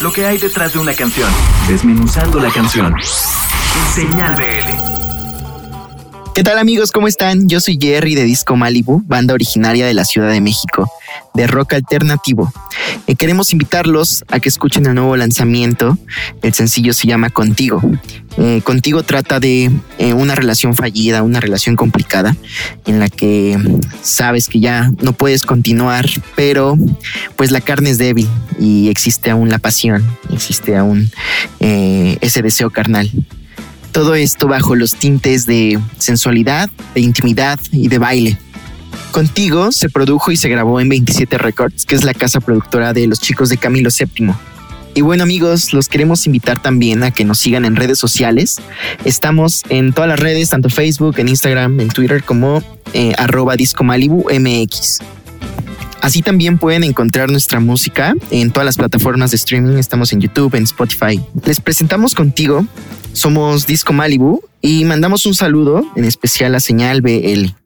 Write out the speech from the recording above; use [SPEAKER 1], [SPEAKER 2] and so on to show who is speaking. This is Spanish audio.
[SPEAKER 1] lo que hay detrás de una canción, desmenuzando la canción. Señal BL.
[SPEAKER 2] ¿Qué tal amigos? ¿Cómo están? Yo soy Jerry de Disco Malibu, banda originaria de la Ciudad de México, de rock alternativo. Eh, queremos invitarlos a que escuchen el nuevo lanzamiento. El sencillo se llama Contigo. Eh, Contigo trata de eh, una relación fallida, una relación complicada, en la que sabes que ya no puedes continuar, pero pues la carne es débil y existe aún la pasión, existe aún ese deseo carnal. Todo esto bajo los tintes de sensualidad, de intimidad y de baile. Contigo se produjo y se grabó en 27 Records, que es la casa productora de los chicos de Camilo VII. Y bueno amigos, los queremos invitar también a que nos sigan en redes sociales. Estamos en todas las redes, tanto Facebook, en Instagram, en Twitter como eh, arroba disco Malibu MX. Así también pueden encontrar nuestra música en todas las plataformas de streaming. Estamos en YouTube, en Spotify. Les presentamos contigo somos Disco Malibu y mandamos un saludo en especial a Señal BL.